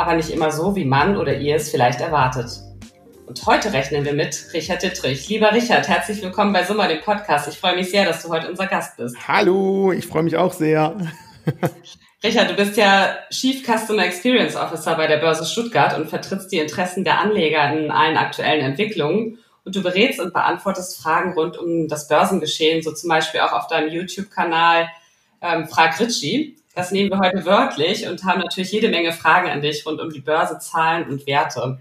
aber nicht immer so, wie man oder ihr es vielleicht erwartet. Und heute rechnen wir mit Richard Dittrich. Lieber Richard, herzlich willkommen bei Summer, dem Podcast. Ich freue mich sehr, dass du heute unser Gast bist. Hallo, ich freue mich auch sehr. Richard, du bist ja Chief Customer Experience Officer bei der Börse Stuttgart und vertrittst die Interessen der Anleger in allen aktuellen Entwicklungen. Und du berätst und beantwortest Fragen rund um das Börsengeschehen, so zum Beispiel auch auf deinem YouTube-Kanal ähm, Frag Ritchie. Das nehmen wir heute wörtlich und haben natürlich jede Menge Fragen an dich rund um die Börse, Zahlen und Werte.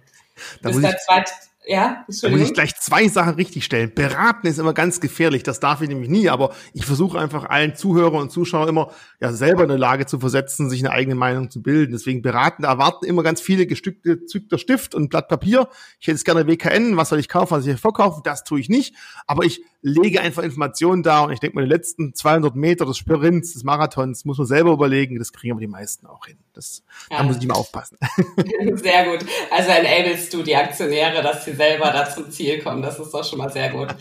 Da muss, ich, zweit, ja, da muss ich gleich zwei Sachen richtig stellen. Beraten ist immer ganz gefährlich, das darf ich nämlich nie, aber ich versuche einfach allen Zuhörer und Zuschauer immer ja selber in der Lage zu versetzen, sich eine eigene Meinung zu bilden. Deswegen beraten, erwarten immer ganz viele gestückte zückter Stift und Blatt Papier. Ich hätte es gerne WKN, was soll ich kaufen, was soll ich verkaufen, das tue ich nicht. Aber ich lege einfach Informationen da und ich denke mal, die letzten 200 Meter des Sprints, des Marathons, muss man selber überlegen. Das kriegen aber die meisten auch hin. Das, ja. Da muss ich immer aufpassen. Sehr gut. Also enablest du die Aktionäre, dass sie selber da zum Ziel kommen. Das ist doch schon mal sehr gut.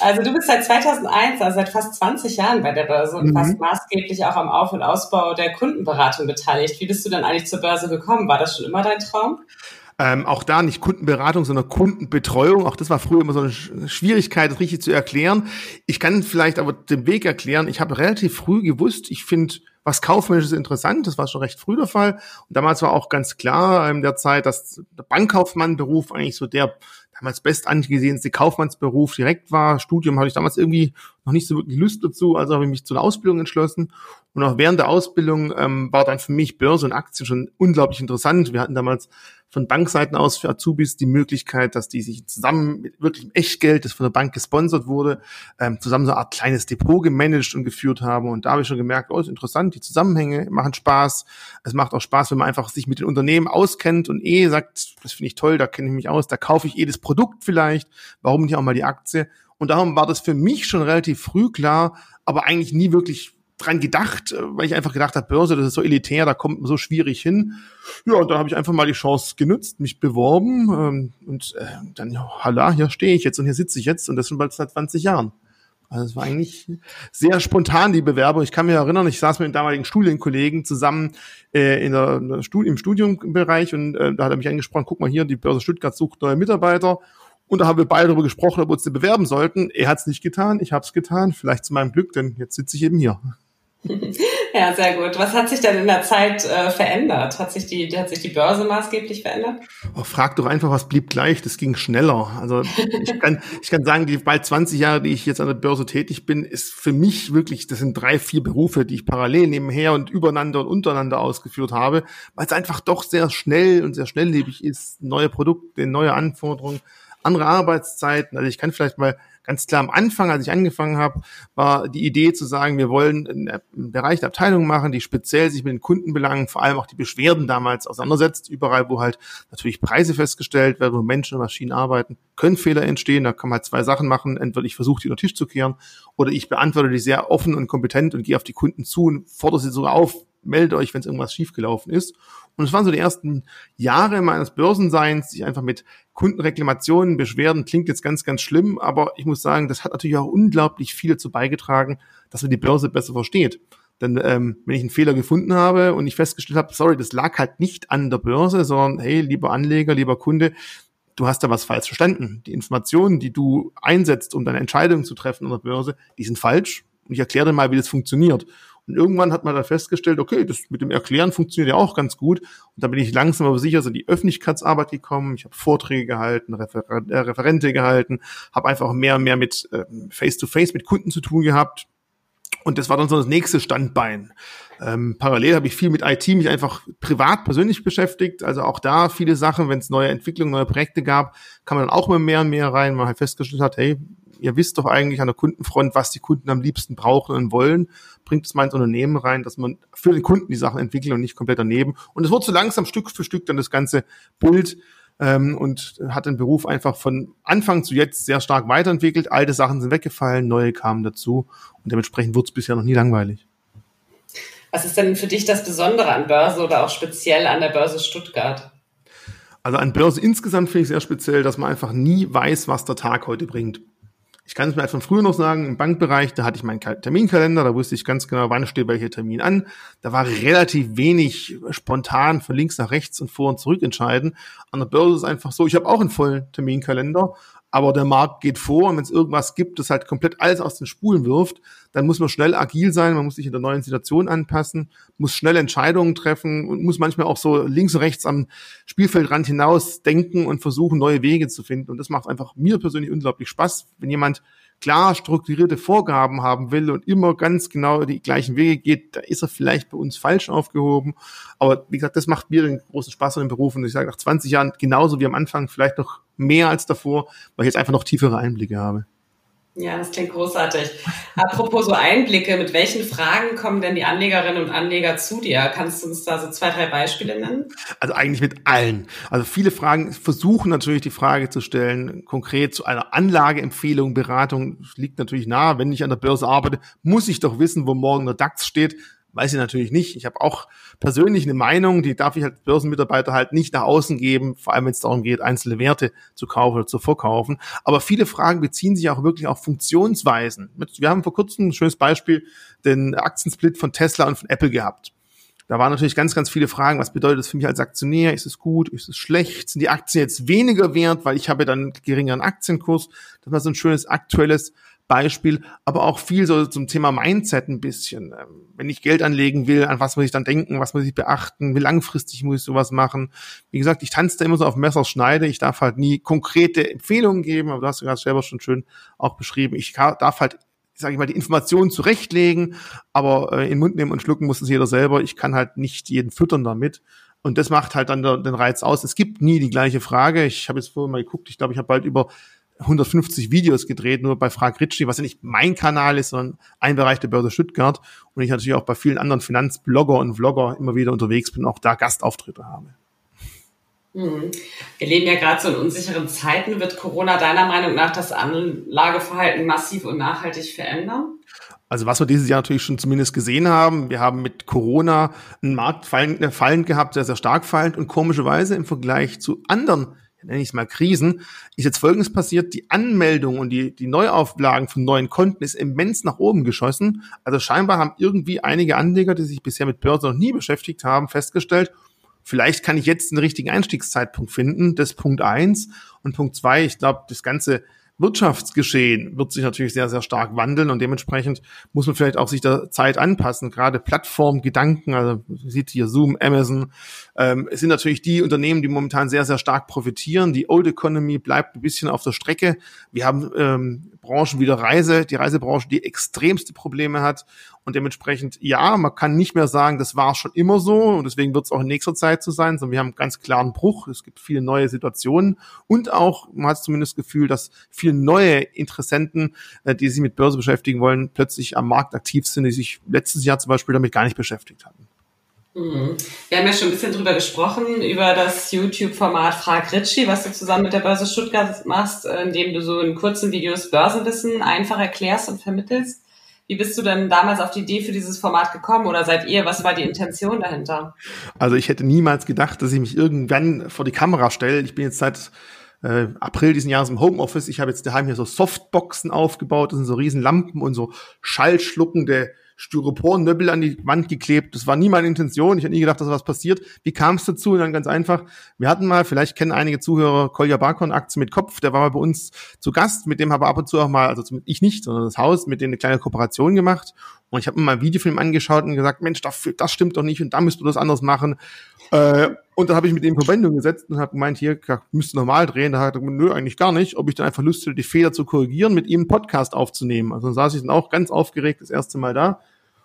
Also du bist seit 2001, also seit fast 20 Jahren bei der Börse und mhm. fast maßgeblich auch am Auf- und Ausbau der Kundenberatung beteiligt. Wie bist du dann eigentlich zur Börse gekommen? War das schon immer dein Traum? Ähm, auch da nicht Kundenberatung, sondern Kundenbetreuung. Auch das war früher immer so eine Schwierigkeit, das richtig zu erklären. Ich kann vielleicht aber den Weg erklären. Ich habe relativ früh gewusst, ich finde was kaufmännisches interessant. Das war schon recht früh der Fall. Und damals war auch ganz klar in der Zeit, dass der Bankkaufmannberuf eigentlich so der damals best angesehenste Kaufmannsberuf direkt war. Studium hatte ich damals irgendwie noch nicht so wirklich Lust dazu, also habe ich mich zu einer Ausbildung entschlossen. Und auch während der Ausbildung ähm, war dann für mich Börse und Aktien schon unglaublich interessant. Wir hatten damals von Bankseiten aus für Azubis die Möglichkeit, dass die sich zusammen mit wirklichem Echtgeld, das von der Bank gesponsert wurde, ähm, zusammen so eine Art kleines Depot gemanagt und geführt haben. Und da habe ich schon gemerkt, oh, ist interessant, die Zusammenhänge machen Spaß. Es macht auch Spaß, wenn man einfach sich mit den Unternehmen auskennt und eh sagt, das finde ich toll, da kenne ich mich aus, da kaufe ich eh das Produkt vielleicht, warum nicht auch mal die Aktie? Und darum war das für mich schon relativ früh klar, aber eigentlich nie wirklich dran gedacht, äh, weil ich einfach gedacht habe, Börse, das ist so elitär, da kommt man so schwierig hin. Ja, und da habe ich einfach mal die Chance genutzt, mich beworben ähm, und äh, dann, ja, halla, hier stehe ich jetzt und hier sitze ich jetzt und das schon bald seit 20 Jahren. Also es war eigentlich sehr spontan, die Bewerbung. Ich kann mich erinnern, ich saß mit den damaligen Studienkollegen zusammen äh, in der, in der Stud im Studiumbereich und äh, da hat er mich angesprochen, guck mal hier, die Börse Stuttgart sucht neue Mitarbeiter. Und da haben wir beide darüber gesprochen, ob wir uns bewerben sollten. Er hat es nicht getan, ich habe es getan. Vielleicht zu meinem Glück, denn jetzt sitze ich eben hier. Ja, sehr gut. Was hat sich denn in der Zeit äh, verändert? Hat sich die, hat sich die Börse maßgeblich verändert? Oh, frag doch einfach, was blieb gleich? Das ging schneller. Also ich kann, ich kann sagen, die bald 20 Jahre, die ich jetzt an der Börse tätig bin, ist für mich wirklich, das sind drei, vier Berufe, die ich parallel nebenher und übereinander und untereinander ausgeführt habe, weil es einfach doch sehr schnell und sehr schnelllebig ist. Neue Produkte, neue Anforderungen, andere Arbeitszeiten. Also ich kann vielleicht mal ganz klar am Anfang, als ich angefangen habe, war die Idee zu sagen, wir wollen einen Bereich der Abteilung machen, die speziell sich mit den Kundenbelangen, vor allem auch die Beschwerden damals auseinandersetzt. Überall, wo halt natürlich Preise festgestellt werden, wo Menschen und Maschinen arbeiten, können Fehler entstehen. Da kann man halt zwei Sachen machen. Entweder ich versuche, die unter den Tisch zu kehren, oder ich beantworte die sehr offen und kompetent und gehe auf die Kunden zu und fordere sie sogar auf, melde euch, wenn es irgendwas schiefgelaufen ist. Und es waren so die ersten Jahre meines Börsenseins, sich einfach mit Kundenreklamationen, Beschwerden, klingt jetzt ganz, ganz schlimm, aber ich muss sagen, das hat natürlich auch unglaublich viel dazu beigetragen, dass man die Börse besser versteht. Denn ähm, wenn ich einen Fehler gefunden habe und ich festgestellt habe, sorry, das lag halt nicht an der Börse, sondern hey, lieber Anleger, lieber Kunde, du hast da was falsch verstanden. Die Informationen, die du einsetzt, um deine Entscheidung zu treffen an der Börse, die sind falsch. Und ich erkläre dir mal, wie das funktioniert. Und irgendwann hat man da festgestellt, okay, das mit dem Erklären funktioniert ja auch ganz gut. Und da bin ich langsam aber sicher so in die Öffentlichkeitsarbeit gekommen. Ich habe Vorträge gehalten, Refer äh, Referente gehalten, habe einfach mehr und mehr mit äh, Face-to-Face -face mit Kunden zu tun gehabt. Und das war dann so das nächste Standbein. Ähm, parallel habe ich viel mit IT mich einfach privat persönlich beschäftigt. Also auch da viele Sachen, wenn es neue Entwicklungen, neue Projekte gab, kam man dann auch immer mehr und mehr rein, weil man halt festgestellt hat, hey, ihr wisst doch eigentlich an der Kundenfront, was die Kunden am liebsten brauchen und wollen, bringt es mal ins Unternehmen rein, dass man für den Kunden die Sachen entwickelt und nicht komplett daneben. Und es wurde so langsam Stück für Stück dann das ganze Bild ähm, und hat den Beruf einfach von Anfang zu jetzt sehr stark weiterentwickelt. Alte Sachen sind weggefallen, neue kamen dazu und dementsprechend wurde es bisher noch nie langweilig. Was ist denn für dich das Besondere an Börse oder auch speziell an der Börse Stuttgart? Also an Börse insgesamt finde ich sehr speziell, dass man einfach nie weiß, was der Tag heute bringt. Ich kann es mir halt von früher noch sagen, im Bankbereich, da hatte ich meinen Terminkalender, da wusste ich ganz genau, wann steht welcher Termin an. Da war relativ wenig spontan von links nach rechts und vor und zurück entscheiden. An der Börse ist es einfach so, ich habe auch einen vollen Terminkalender aber der Markt geht vor und wenn es irgendwas gibt, das halt komplett alles aus den Spulen wirft, dann muss man schnell agil sein, man muss sich in der neuen Situation anpassen, muss schnell Entscheidungen treffen und muss manchmal auch so links und rechts am Spielfeldrand hinaus denken und versuchen, neue Wege zu finden. Und das macht einfach mir persönlich unglaublich Spaß, wenn jemand klar strukturierte Vorgaben haben will und immer ganz genau die gleichen Wege geht, da ist er vielleicht bei uns falsch aufgehoben. Aber wie gesagt, das macht mir den großen Spaß an dem Beruf. Und ich sage nach 20 Jahren genauso wie am Anfang, vielleicht noch mehr als davor, weil ich jetzt einfach noch tiefere Einblicke habe. Ja, das klingt großartig. Apropos so Einblicke, mit welchen Fragen kommen denn die Anlegerinnen und Anleger zu dir? Kannst du uns da so zwei, drei Beispiele nennen? Also eigentlich mit allen. Also viele Fragen versuchen natürlich die Frage zu stellen, konkret zu einer Anlageempfehlung, Beratung liegt natürlich nahe. Wenn ich an der Börse arbeite, muss ich doch wissen, wo morgen der DAX steht. Weiß ich natürlich nicht. Ich habe auch persönlich eine Meinung, die darf ich als Börsenmitarbeiter halt nicht nach außen geben, vor allem wenn es darum geht, einzelne Werte zu kaufen oder zu verkaufen. Aber viele Fragen beziehen sich auch wirklich auf Funktionsweisen. Wir haben vor kurzem ein schönes Beispiel, den Aktiensplit von Tesla und von Apple gehabt. Da waren natürlich ganz, ganz viele Fragen. Was bedeutet das für mich als Aktionär? Ist es gut? Ist es schlecht? Sind die Aktien jetzt weniger wert, weil ich habe dann einen geringeren Aktienkurs? Das war so ein schönes aktuelles Beispiel, aber auch viel so zum Thema Mindset ein bisschen. Ähm, wenn ich Geld anlegen will, an was muss ich dann denken, was muss ich beachten, wie langfristig muss ich sowas machen. Wie gesagt, ich tanze da immer so auf Messerschneide, ich darf halt nie konkrete Empfehlungen geben, aber du hast ja gerade selber schon schön auch beschrieben. Ich darf halt sage ich mal, die Informationen zurechtlegen, aber äh, in den Mund nehmen und schlucken muss es jeder selber. Ich kann halt nicht jeden füttern damit. Und das macht halt dann den Reiz aus. Es gibt nie die gleiche Frage. Ich habe jetzt vorhin mal geguckt, ich glaube, ich habe bald über 150 Videos gedreht, nur bei Frag Ritchie, was ja nicht mein Kanal ist, sondern ein Bereich der Börse Stuttgart. Und ich natürlich auch bei vielen anderen Finanzblogger und Vlogger immer wieder unterwegs bin, auch da Gastauftritte habe. Mhm. Wir leben ja gerade so in unsicheren Zeiten. Wird Corona deiner Meinung nach das Anlageverhalten massiv und nachhaltig verändern? Also was wir dieses Jahr natürlich schon zumindest gesehen haben, wir haben mit Corona einen Markt fallend, äh, fallend gehabt, sehr, sehr stark fallend und komischerweise im Vergleich zu anderen nenne ich es mal Krisen, ist jetzt Folgendes passiert, die Anmeldung und die, die Neuauflagen von neuen Konten ist immens nach oben geschossen. Also scheinbar haben irgendwie einige Anleger, die sich bisher mit Börse noch nie beschäftigt haben, festgestellt, vielleicht kann ich jetzt einen richtigen Einstiegszeitpunkt finden. Das ist Punkt eins. Und Punkt zwei, ich glaube, das ganze Wirtschaftsgeschehen wird sich natürlich sehr, sehr stark wandeln und dementsprechend muss man vielleicht auch sich der Zeit anpassen. Gerade Plattformgedanken, also sieht hier Zoom, Amazon, ähm, es sind natürlich die Unternehmen, die momentan sehr, sehr stark profitieren. Die Old Economy bleibt ein bisschen auf der Strecke. Wir haben ähm, Branchen wie der Reise, die Reisebranche, die extremste Probleme hat und dementsprechend, ja, man kann nicht mehr sagen, das war schon immer so und deswegen wird es auch in nächster Zeit so sein, sondern wir haben einen ganz klaren Bruch. Es gibt viele neue Situationen und auch, man hat zumindest das Gefühl, dass viele neue Interessenten, äh, die sich mit Börse beschäftigen wollen, plötzlich am Markt aktiv sind, die sich letztes Jahr zum Beispiel damit gar nicht beschäftigt hatten. Mhm. Wir haben ja schon ein bisschen drüber gesprochen, über das YouTube-Format Frag Ritchie, was du zusammen mit der Börse Stuttgart machst, indem du so in kurzen Videos Börsenwissen einfach erklärst und vermittelst. Wie bist du denn damals auf die Idee für dieses Format gekommen oder seid ihr? Was war die Intention dahinter? Also ich hätte niemals gedacht, dass ich mich irgendwann vor die Kamera stelle. Ich bin jetzt seit äh, April diesen Jahres im Homeoffice. Ich habe jetzt daheim hier so Softboxen aufgebaut. Das sind so riesen Lampen und so schallschluckende Styropor-Nöbbel an die Wand geklebt. Das war nie meine Intention. Ich habe nie gedacht, dass was passiert. Wie kam es dazu? Und dann ganz einfach. Wir hatten mal, vielleicht kennen einige Zuhörer Kolja Barkon Aktien mit Kopf. Der war mal bei uns zu Gast. Mit dem habe ich ab und zu auch mal, also ich nicht, sondern das Haus, mit dem eine kleine Kooperation gemacht. Und ich habe mir mal ein Video von ihm angeschaut und gesagt, Mensch, das, das stimmt doch nicht und da müsst du das anders machen. Äh, und dann habe ich mit ihm in Verbindung gesetzt und habe gemeint, hier müsste normal drehen. Da hat er gesagt, nö, eigentlich gar nicht. Ob ich dann einfach Lust hätte, die Fehler zu korrigieren, mit ihm einen Podcast aufzunehmen. Also dann saß ich dann auch ganz aufgeregt das erste Mal da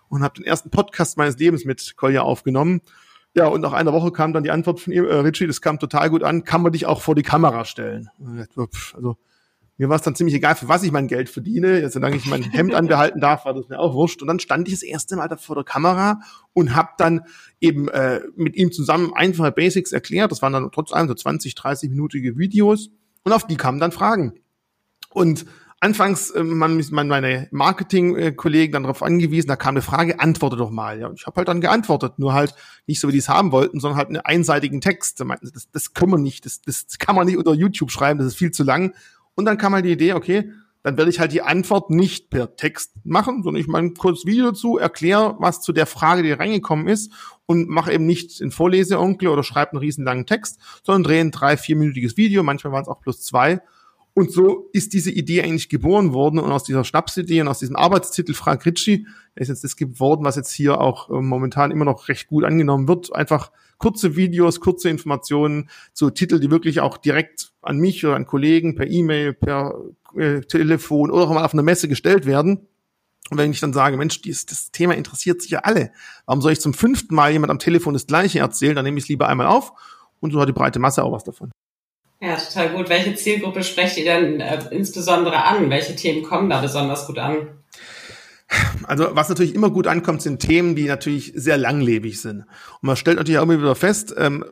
und habe den ersten Podcast meines Lebens mit Kolja aufgenommen. Ja, und nach einer Woche kam dann die Antwort von ihm, äh, Richie, das kam total gut an, kann man dich auch vor die Kamera stellen? Also Mir war es dann ziemlich egal, für was ich mein Geld verdiene. Solange ich mein Hemd anbehalten darf, war das mir auch wurscht. Und dann stand ich das erste Mal da vor der Kamera und habe dann eben äh, mit ihm zusammen einfache Basics erklärt. Das waren dann trotz allem so 20, 30-minütige Videos. Und auf die kamen dann Fragen. Und anfangs äh, man, man meine Marketing-Kollegen dann darauf angewiesen, da kam eine Frage, antworte doch mal. Ja, und ich habe halt dann geantwortet, nur halt nicht so, wie die es haben wollten, sondern halt einen einseitigen Text. Das, das können wir nicht, das, das kann man nicht unter YouTube schreiben, das ist viel zu lang. Und dann kam halt die Idee, okay, dann werde ich halt die Antwort nicht per Text machen, sondern ich mache ein kurzes Video dazu, erkläre, was zu der Frage, die reingekommen ist und mache eben nicht in Vorleseonkel oder schreibe einen riesen langen Text, sondern drehe ein drei, vierminütiges Video, manchmal waren es auch plus zwei. Und so ist diese Idee eigentlich geboren worden und aus dieser Schnapsidee und aus diesem Arbeitstitel Frank Ritchie ist jetzt das geworden, was jetzt hier auch äh, momentan immer noch recht gut angenommen wird. Einfach kurze Videos, kurze Informationen zu Titel, die wirklich auch direkt an mich oder an Kollegen per E-Mail, per äh, Telefon oder auch mal auf einer Messe gestellt werden. Und wenn ich dann sage, Mensch, dieses, das Thema interessiert sich ja alle, warum soll ich zum fünften Mal jemand am Telefon das Gleiche erzählen? Dann nehme ich es lieber einmal auf und so hat die breite Masse auch was davon. Ja, total gut. Welche Zielgruppe sprecht ihr denn äh, insbesondere an? Welche Themen kommen da besonders gut an? Also was natürlich immer gut ankommt, sind Themen, die natürlich sehr langlebig sind. Und man stellt natürlich auch immer wieder fest, ähm,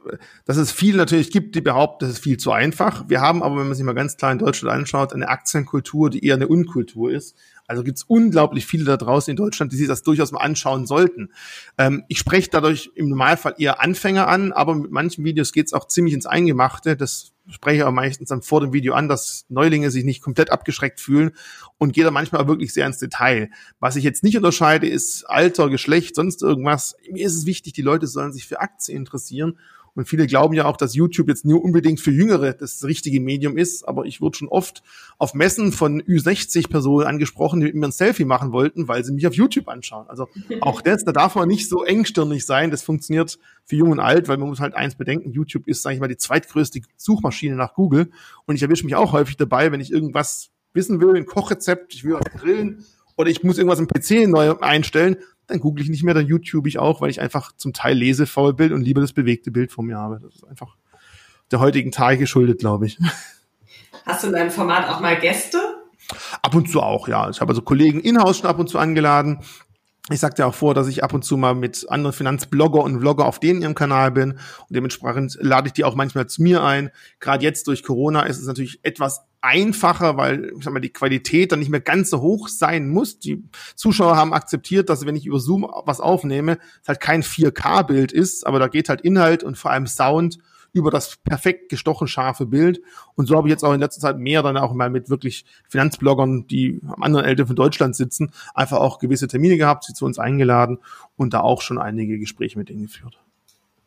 dass es viel natürlich gibt, die behaupten, das ist viel zu einfach. Wir haben aber, wenn man sich mal ganz klar in Deutschland anschaut, eine Aktienkultur, die eher eine Unkultur ist. Also gibt es unglaublich viele da draußen in Deutschland, die sich das durchaus mal anschauen sollten. Ähm, ich spreche dadurch im Normalfall eher Anfänger an, aber mit manchen Videos geht es auch ziemlich ins Eingemachte. Das spreche ich auch meistens dann vor dem Video an, dass Neulinge sich nicht komplett abgeschreckt fühlen und gehe da manchmal wirklich sehr ins Detail. Was ich jetzt nicht unterscheide, ist Alter, Geschlecht, sonst irgendwas. Mir ist es wichtig, die Leute sollen sich für Aktien interessieren und viele glauben ja auch, dass YouTube jetzt nur unbedingt für Jüngere das richtige Medium ist. Aber ich wurde schon oft auf Messen von Ü60-Personen angesprochen, die mit mir ein Selfie machen wollten, weil sie mich auf YouTube anschauen. Also auch das, da darf man nicht so engstirnig sein. Das funktioniert für Jung und Alt, weil man muss halt eins bedenken. YouTube ist, sage ich mal, die zweitgrößte Suchmaschine nach Google. Und ich erwische mich auch häufig dabei, wenn ich irgendwas wissen will, ein Kochrezept, ich will was grillen oder ich muss irgendwas im PC neu einstellen, dann google ich nicht mehr, dann YouTube ich auch, weil ich einfach zum Teil lesefaul bin und lieber das bewegte Bild vor mir habe. Das ist einfach der heutigen Tage geschuldet, glaube ich. Hast du in deinem Format auch mal Gäste? Ab und zu auch, ja. Ich habe also Kollegen in-house schon ab und zu angeladen. Ich sagte auch vor, dass ich ab und zu mal mit anderen Finanzblogger und Vlogger auf denen ihrem Kanal bin und dementsprechend lade ich die auch manchmal zu mir ein. Gerade jetzt durch Corona ist es natürlich etwas einfacher, weil ich sag mal, die Qualität dann nicht mehr ganz so hoch sein muss. Die Zuschauer haben akzeptiert, dass wenn ich über Zoom was aufnehme, es halt kein 4K-Bild ist, aber da geht halt Inhalt und vor allem Sound über das perfekt gestochen scharfe Bild. Und so habe ich jetzt auch in letzter Zeit mehr dann auch mal mit wirklich Finanzbloggern, die am anderen Ende von Deutschland sitzen, einfach auch gewisse Termine gehabt, sie zu uns eingeladen und da auch schon einige Gespräche mit ihnen geführt.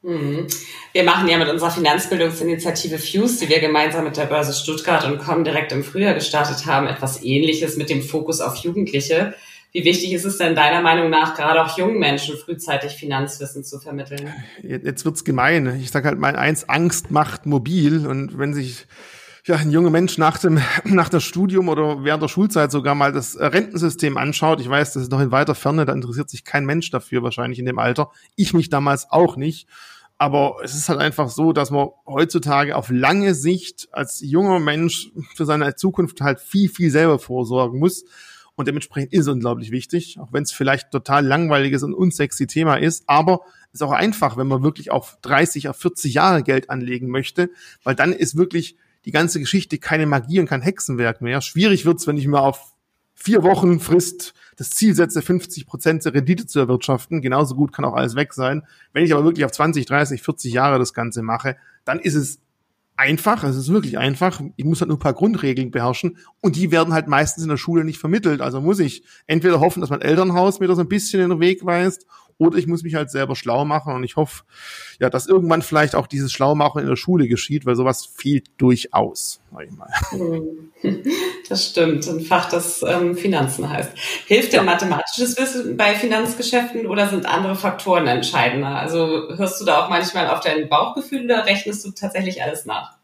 Mhm. Wir machen ja mit unserer Finanzbildungsinitiative Fuse, die wir gemeinsam mit der Börse Stuttgart und Com direkt im Frühjahr gestartet haben, etwas Ähnliches mit dem Fokus auf Jugendliche. Wie wichtig ist es denn deiner Meinung nach, gerade auch jungen Menschen frühzeitig Finanzwissen zu vermitteln? Jetzt wird's gemein. Ich sage halt mal eins, Angst macht mobil. Und wenn sich ja, ein junger Mensch nach dem, nach dem Studium oder während der Schulzeit sogar mal das Rentensystem anschaut, ich weiß, das ist noch in weiter Ferne, da interessiert sich kein Mensch dafür wahrscheinlich in dem Alter. Ich mich damals auch nicht. Aber es ist halt einfach so, dass man heutzutage auf lange Sicht als junger Mensch für seine Zukunft halt viel, viel selber vorsorgen muss. Und dementsprechend ist es unglaublich wichtig, auch wenn es vielleicht total langweiliges und unsexy Thema ist. Aber es ist auch einfach, wenn man wirklich auf 30, auf 40 Jahre Geld anlegen möchte, weil dann ist wirklich die ganze Geschichte keine Magie und kein Hexenwerk mehr. Schwierig wird's, wenn ich mir auf vier Wochen Frist das Ziel setze, 50 Prozent der Rendite zu erwirtschaften. Genauso gut kann auch alles weg sein. Wenn ich aber wirklich auf 20, 30, 40 Jahre das Ganze mache, dann ist es einfach, es ist wirklich einfach. Ich muss halt nur ein paar Grundregeln beherrschen und die werden halt meistens in der Schule nicht vermittelt. Also muss ich entweder hoffen, dass mein Elternhaus mir das ein bisschen in den Weg weist oder ich muss mich halt selber schlau machen und ich hoffe, ja, dass irgendwann vielleicht auch dieses Schlaumachen in der Schule geschieht, weil sowas fehlt durchaus. Sag ich mal. Das stimmt, ein Fach, das ähm, Finanzen heißt. Hilft denn ja. mathematisches Wissen bei Finanzgeschäften oder sind andere Faktoren entscheidender? Also hörst du da auch manchmal auf dein Bauchgefühl oder rechnest du tatsächlich alles nach?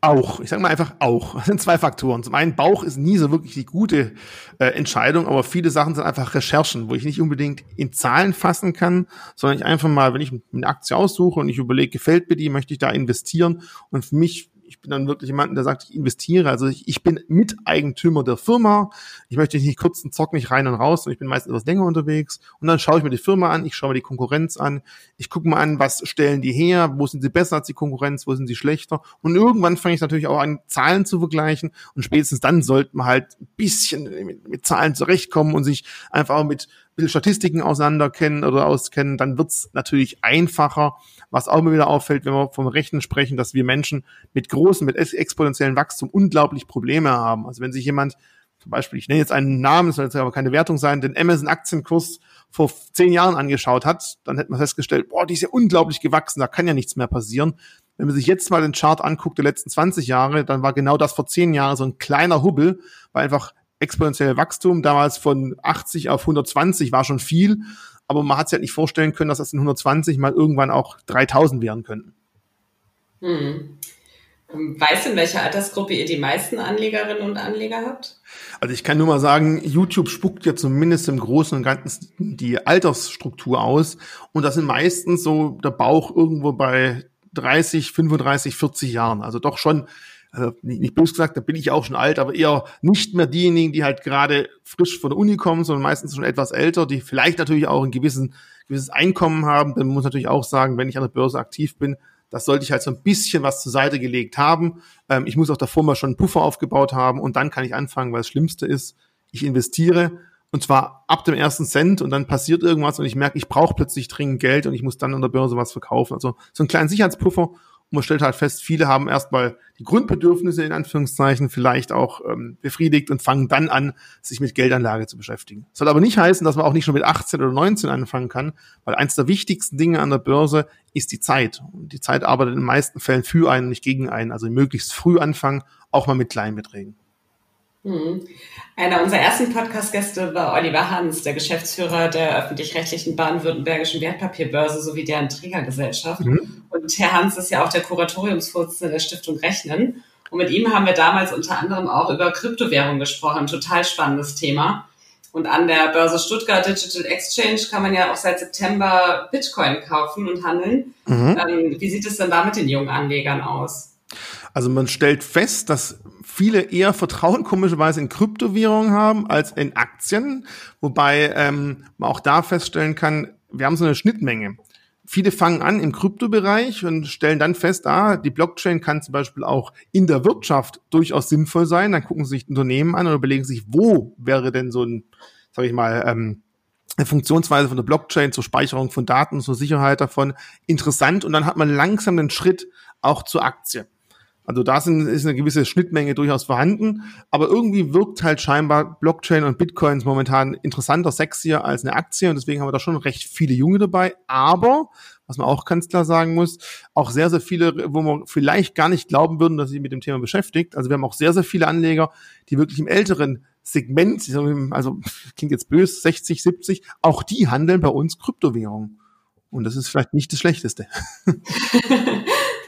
Auch, ich sage mal einfach auch. Das sind zwei Faktoren. Zum einen, Bauch ist nie so wirklich die gute äh, Entscheidung, aber viele Sachen sind einfach Recherchen, wo ich nicht unbedingt in Zahlen fassen kann, sondern ich einfach mal, wenn ich eine Aktie aussuche und ich überlege, gefällt mir die, möchte ich da investieren und für mich Ich bin dann wirklich jemand, der sagt, ich investiere. Also ich, ich bin Miteigentümer der Firma. Ich möchte nicht kurz und zock mich rein und raus, sondern ich bin meistens etwas länger unterwegs. Und dann schaue ich mir die Firma an, ich schaue mir die Konkurrenz an, ich gucke mal an, was stellen die her, wo sind sie besser als die Konkurrenz, wo sind sie schlechter. Und irgendwann fange ich natürlich auch an, Zahlen zu vergleichen. Und spätestens dann sollte man halt ein bisschen mit, mit Zahlen zurechtkommen und sich einfach auch mit bisschen Statistiken auseinanderkennen oder auskennen, dann wird's natürlich einfacher. Was auch immer wieder auffällt, wenn wir vom Rechnen sprechen, dass wir Menschen mit großen, mit exponentiellen Wachstum unglaublich Probleme haben. Also wenn sich jemand, zum Beispiel, ich nenne jetzt einen Namen, das soll jetzt aber keine Wertung sein, den Amazon-Aktienkurs vor zehn Jahren angeschaut hat, dann hätte man festgestellt, boah, die ist ja unglaublich gewachsen, da kann ja nichts mehr passieren. Wenn man sich jetzt mal den Chart anguckt der letzten 20 Jahre, dann war genau das vor zehn Jahren so ein kleiner Hubbel, weil einfach exponentielle Wachstum. Damals von 80 auf 120 war schon viel, aber man hat sich halt nicht vorstellen können, dass das in 120 mal irgendwann auch 3000 werden könnten. Hm. Weißt du, in welcher Altersgruppe ihr die meisten Anlegerinnen und Anleger habt? Also ich kann nur mal sagen, YouTube spuckt ja zumindest im Großen und Ganzen die Altersstruktur aus. Und das sind meistens so der Bauch irgendwo bei 30, 35, 40 Jahren. Also doch schon also nicht, nicht bös gesagt, da bin ich auch schon alt, aber eher nicht mehr diejenigen, die halt gerade frisch von der Uni kommen, sondern meistens schon etwas älter, die vielleicht natürlich auch ein gewissen, gewisses Einkommen haben. Dann muss natürlich auch sagen, wenn ich an der Börse aktiv bin, das sollte ich halt so ein bisschen was zur Seite gelegt haben. Ähm, ich muss auch davor mal schon einen Puffer aufgebaut haben und dann kann ich anfangen, weil das Schlimmste ist, ich investiere und zwar ab dem ersten Cent und dann passiert irgendwas und ich merke, ich brauche plötzlich dringend Geld und ich muss dann an der Börse was verkaufen. Also so einen kleinen Sicherheitspuffer und man stellt halt fest, viele haben erstmal die Grundbedürfnisse in Anführungszeichen vielleicht auch ähm, befriedigt und fangen dann an, sich mit Geldanlage zu beschäftigen. Soll aber nicht heißen, dass man auch nicht schon mit 18 oder 19 anfangen kann, weil eins der wichtigsten Dinge an der Börse ist die Zeit. Und die Zeit arbeitet in den meisten Fällen für einen, nicht gegen einen. Also möglichst früh anfangen, auch mal mit Kleinbeträgen. Hm. Einer unserer ersten Podcast-Gäste war Oliver Hans, der Geschäftsführer der öffentlich-rechtlichen baden-württembergischen Wertpapierbörse sowie deren Trägergesellschaft. Mhm. Und Herr Hans ist ja auch der Kuratoriumsvorsitzende der Stiftung Rechnen. Und mit ihm haben wir damals unter anderem auch über Kryptowährung gesprochen. Total spannendes Thema. Und an der Börse Stuttgart Digital Exchange kann man ja auch seit September Bitcoin kaufen und handeln. Mhm. Ähm, wie sieht es denn da mit den jungen Anlegern aus? Also man stellt fest, dass viele eher Vertrauen komischerweise in Kryptowährungen haben als in Aktien, wobei ähm, man auch da feststellen kann, wir haben so eine Schnittmenge. Viele fangen an im Kryptobereich und stellen dann fest, ah, die Blockchain kann zum Beispiel auch in der Wirtschaft durchaus sinnvoll sein. Dann gucken sie sich Unternehmen an und überlegen sich, wo wäre denn so ein, sag ich mal, ähm, eine Funktionsweise von der Blockchain zur Speicherung von Daten, zur Sicherheit davon interessant. Und dann hat man langsam den Schritt auch zur Aktie. Also da sind, ist eine gewisse Schnittmenge durchaus vorhanden, aber irgendwie wirkt halt scheinbar Blockchain und Bitcoins momentan interessanter, sexier als eine Aktie und deswegen haben wir da schon recht viele Junge dabei, aber was man auch ganz klar sagen muss, auch sehr, sehr viele, wo man vielleicht gar nicht glauben würden, dass sie mit dem Thema beschäftigt. Also wir haben auch sehr, sehr viele Anleger, die wirklich im älteren Segment, also klingt jetzt böse, 60, 70, auch die handeln bei uns Kryptowährungen. Und das ist vielleicht nicht das Schlechteste.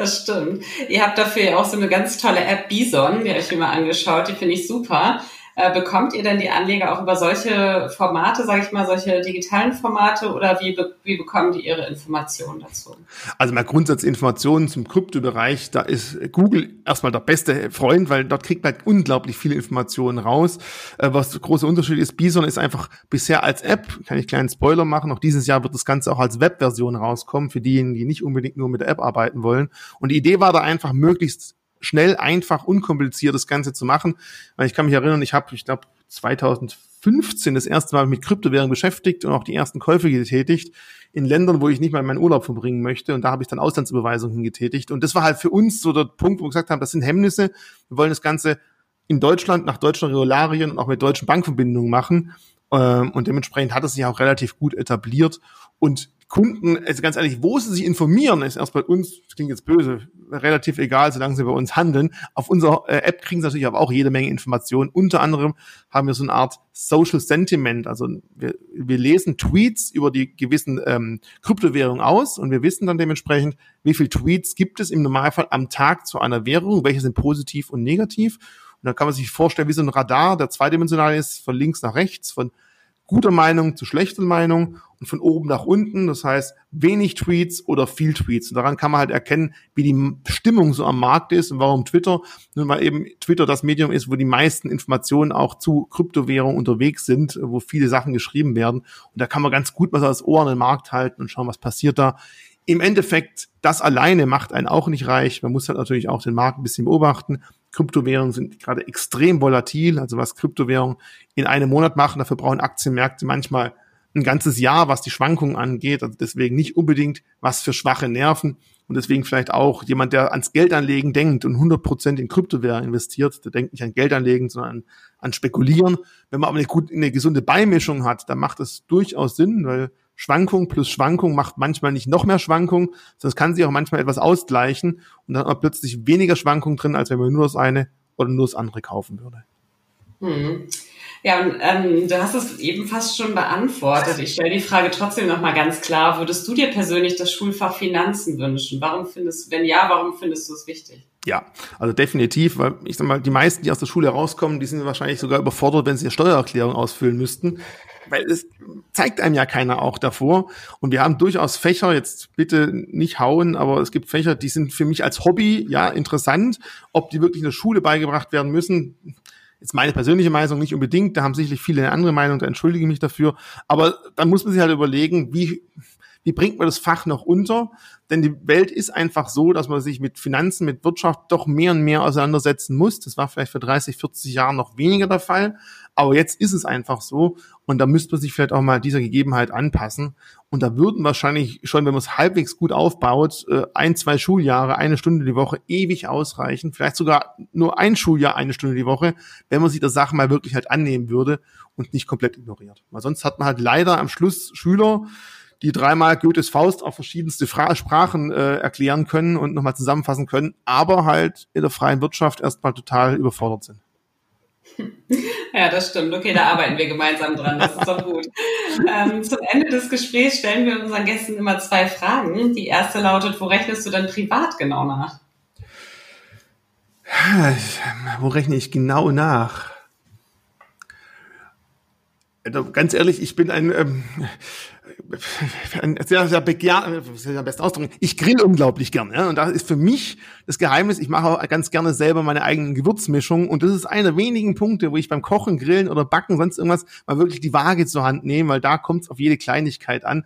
das stimmt. Ihr habt dafür ja auch so eine ganz tolle App Bison, die habe ich mir mal angeschaut, die finde ich super. Äh, bekommt ihr denn die Anleger auch über solche Formate, sage ich mal, solche digitalen Formate oder wie, be wie bekommen die ihre Informationen dazu? Also mal grundsätzlich Informationen zum Kryptobereich, da ist Google erstmal der beste Freund, weil dort kriegt man unglaublich viele Informationen raus. Äh, was der große Unterschied ist, Bison ist einfach bisher als App, kann ich kleinen Spoiler machen, auch dieses Jahr wird das Ganze auch als Webversion rauskommen, für diejenigen, die nicht unbedingt nur mit der App arbeiten wollen. Und die Idee war da einfach möglichst schnell, einfach, unkompliziert das Ganze zu machen. Weil ich kann mich erinnern, ich habe, ich glaube, 2015 das erste Mal mit Kryptowährung beschäftigt und auch die ersten Käufe getätigt in Ländern, wo ich nicht mal meinen Urlaub verbringen möchte. Und da habe ich dann Auslandsüberweisungen getätigt. Und das war halt für uns so der Punkt, wo wir gesagt haben, das sind Hemmnisse. Wir wollen das Ganze in Deutschland nach deutschen Regularien und auch mit deutschen Bankverbindungen machen. Ähm, und dementsprechend hat es sich auch relativ gut etabliert. Und Kunden, also ganz ehrlich, wo sie sich informieren, ist erst bei uns, klingt jetzt böse, relativ egal, solange sie bei uns handeln. Auf unserer äh, App kriegen sie natürlich aber auch jede Menge Informationen. Unter anderem haben wir so eine Art Social Sentiment. Also wir, wir lesen Tweets über die gewissen ähm, Kryptowährungen aus und wir wissen dann dementsprechend, wie viele Tweets gibt es im Normalfall am Tag zu einer Währung, welche sind positiv und negativ. Und dann kann man sich vorstellen, wie so ein Radar, der zweidimensional ist, von links nach rechts, von guter Meinung zu schlechter Meinung und von oben nach unten. Das heißt, wenig Tweets oder viel Tweets. Und daran kann man halt erkennen, wie die Stimmung so am Markt ist und warum Twitter, nun weil eben Twitter das Medium ist, wo die meisten Informationen auch zu Kryptowährungen unterwegs sind, wo viele Sachen geschrieben werden. Und da kann man ganz gut was als Ohr an den Markt halten und schauen, was passiert da. Im Endeffekt, das alleine macht einen auch nicht reich. Man muss halt natürlich auch den Markt ein bisschen beobachten. Kryptowährungen sind gerade extrem volatil. Also was Kryptowährungen in einem Monat machen, dafür brauchen Aktienmärkte manchmal ein ganzes Jahr, was die Schwankungen angeht. Also deswegen nicht unbedingt was für schwache Nerven. Und deswegen vielleicht auch jemand, der ans Geldanlegen denkt und 100 Prozent in Kryptowährungen investiert, der denkt nicht an Geldanlegen, sondern an, an Spekulieren. Wenn man aber eine, gute, eine gesunde Beimischung hat, dann macht es durchaus Sinn, weil Schwankung plus Schwankung macht manchmal nicht noch mehr Schwankung, sondern es kann sich auch manchmal etwas ausgleichen und dann hat man plötzlich weniger Schwankung drin, als wenn man nur das eine oder nur das andere kaufen würde. Hm. Ja, und, ähm, du hast es eben fast schon beantwortet. Ich stelle die Frage trotzdem nochmal ganz klar. Würdest du dir persönlich das Schulfach Finanzen wünschen? Warum findest, wenn ja, warum findest du es wichtig? Ja, also definitiv, weil ich sag mal, die meisten, die aus der Schule rauskommen, die sind wahrscheinlich sogar überfordert, wenn sie eine Steuererklärung ausfüllen müssten weil es zeigt einem ja keiner auch davor. Und wir haben durchaus Fächer, jetzt bitte nicht hauen, aber es gibt Fächer, die sind für mich als Hobby ja interessant. Ob die wirklich in der Schule beigebracht werden müssen, ist meine persönliche Meinung nicht unbedingt. Da haben sicherlich viele eine andere Meinung, da entschuldige ich mich dafür. Aber dann muss man sich halt überlegen, wie, wie bringt man das Fach noch unter? Denn die Welt ist einfach so, dass man sich mit Finanzen, mit Wirtschaft doch mehr und mehr auseinandersetzen muss. Das war vielleicht für 30, 40 Jahre noch weniger der Fall. Aber jetzt ist es einfach so. Und da müsste man sich vielleicht auch mal dieser Gegebenheit anpassen. Und da würden wahrscheinlich schon, wenn man es halbwegs gut aufbaut, äh, ein, zwei Schuljahre, eine Stunde die Woche ewig ausreichen. Vielleicht sogar nur ein Schuljahr, eine Stunde die Woche, wenn man sich der Sache mal wirklich halt annehmen würde und nicht komplett ignoriert. Weil sonst hat man halt leider am Schluss Schüler, die dreimal Goethes Faust auf verschiedenste Fra Sprachen äh, erklären können und nochmal zusammenfassen können, aber halt in der freien Wirtschaft erstmal total überfordert sind. Ja, das stimmt. Okay, da arbeiten wir gemeinsam dran. Das ist doch gut. Ähm, zum Ende des Gesprächs stellen wir unseren Gästen immer zwei Fragen. Die erste lautet, wo rechnest du denn privat genau nach? Wo rechne ich genau nach? Also, ganz ehrlich, ich bin ein, ähm, ein sehr, sehr begehr, sehr best ausdrücken. Ich grill unglaublich gern, ja. Und da ist für mich das Geheimnis, ich mache auch ganz gerne selber meine eigenen Gewürzmischungen. Und das ist einer der wenigen Punkte, wo ich beim Kochen, Grillen oder Backen, sonst irgendwas, mal wirklich die Waage zur Hand nehme, weil da kommt es auf jede Kleinigkeit an.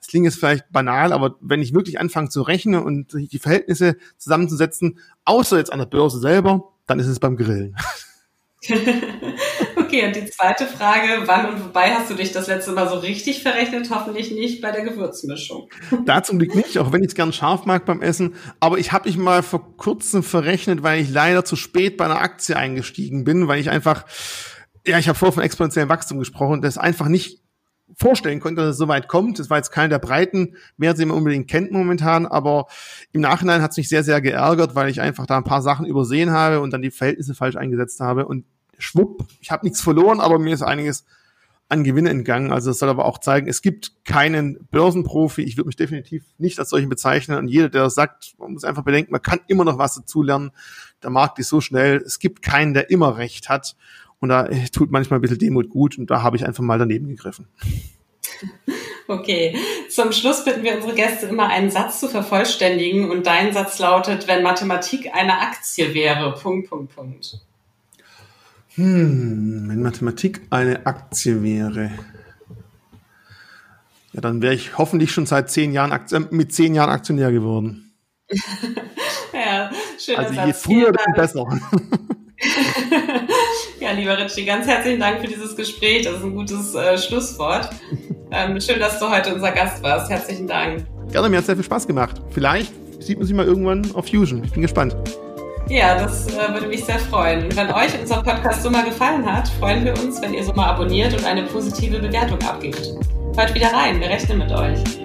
Das klingt jetzt vielleicht banal, aber wenn ich wirklich anfange zu rechnen und die Verhältnisse zusammenzusetzen, außer jetzt an der Börse selber, dann ist es beim Grillen. okay, und die zweite Frage, wann und wobei hast du dich das letzte Mal so richtig verrechnet? Hoffentlich nicht bei der Gewürzmischung. Da zum Glück nicht, auch wenn ich es gern scharf mag beim Essen. Aber ich habe mich mal vor kurzem verrechnet, weil ich leider zu spät bei einer Aktie eingestiegen bin, weil ich einfach, ja, ich habe vorher von exponentiellem Wachstum gesprochen, das einfach nicht vorstellen konnte, dass es so weit kommt. Das war jetzt keiner der breiten Werte, die man unbedingt kennt momentan, aber im Nachhinein hat es mich sehr, sehr geärgert, weil ich einfach da ein paar Sachen übersehen habe und dann die Verhältnisse falsch eingesetzt habe und schwupp, ich habe nichts verloren, aber mir ist einiges an Gewinne entgangen. Also das soll aber auch zeigen, es gibt keinen Börsenprofi. Ich würde mich definitiv nicht als solchen bezeichnen. Und jeder, der sagt, man muss einfach bedenken, man kann immer noch was dazulernen. Der Markt ist so schnell. Es gibt keinen, der immer recht hat. Und da tut manchmal ein bisschen Demut gut. Und da habe ich einfach mal daneben gegriffen. Okay. Zum Schluss bitten wir unsere Gäste immer einen Satz zu vervollständigen. Und dein Satz lautet, wenn Mathematik eine Aktie wäre, Punkt, Punkt, Punkt. Hm, wenn Mathematik eine Aktie wäre. Ja, dann wäre ich hoffentlich schon seit zehn Jahren Aktien, mit zehn Jahren Aktionär geworden. ja, schön. Also je früher, desto besser. ja, lieber Ritchie, ganz herzlichen Dank für dieses Gespräch. Das ist ein gutes äh, Schlusswort. Ähm, schön, dass du heute unser Gast warst. Herzlichen Dank. Gerne, mir hat sehr viel Spaß gemacht. Vielleicht sieht man sich mal irgendwann auf Fusion. Ich bin gespannt. Ja, das äh, würde mich sehr freuen. Und wenn euch unser Podcast mal gefallen hat, freuen wir uns, wenn ihr mal abonniert und eine positive Bewertung abgibt. Hört wieder rein, wir rechnen mit euch.